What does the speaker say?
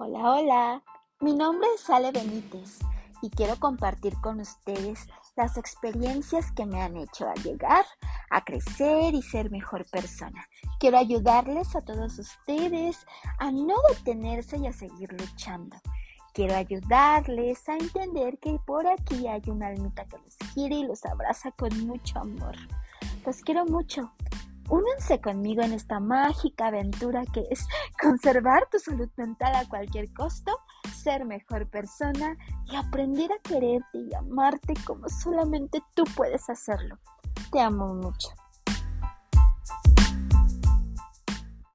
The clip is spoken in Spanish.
Hola, hola. Mi nombre es Ale Benítez y quiero compartir con ustedes las experiencias que me han hecho a llegar, a crecer y ser mejor persona. Quiero ayudarles a todos ustedes a no detenerse y a seguir luchando. Quiero ayudarles a entender que por aquí hay una almita que los quiere y los abraza con mucho amor. Los quiero mucho. Únanse conmigo en esta mágica aventura que es conservar tu salud mental a cualquier costo, ser mejor persona y aprender a quererte y amarte como solamente tú puedes hacerlo. Te amo mucho.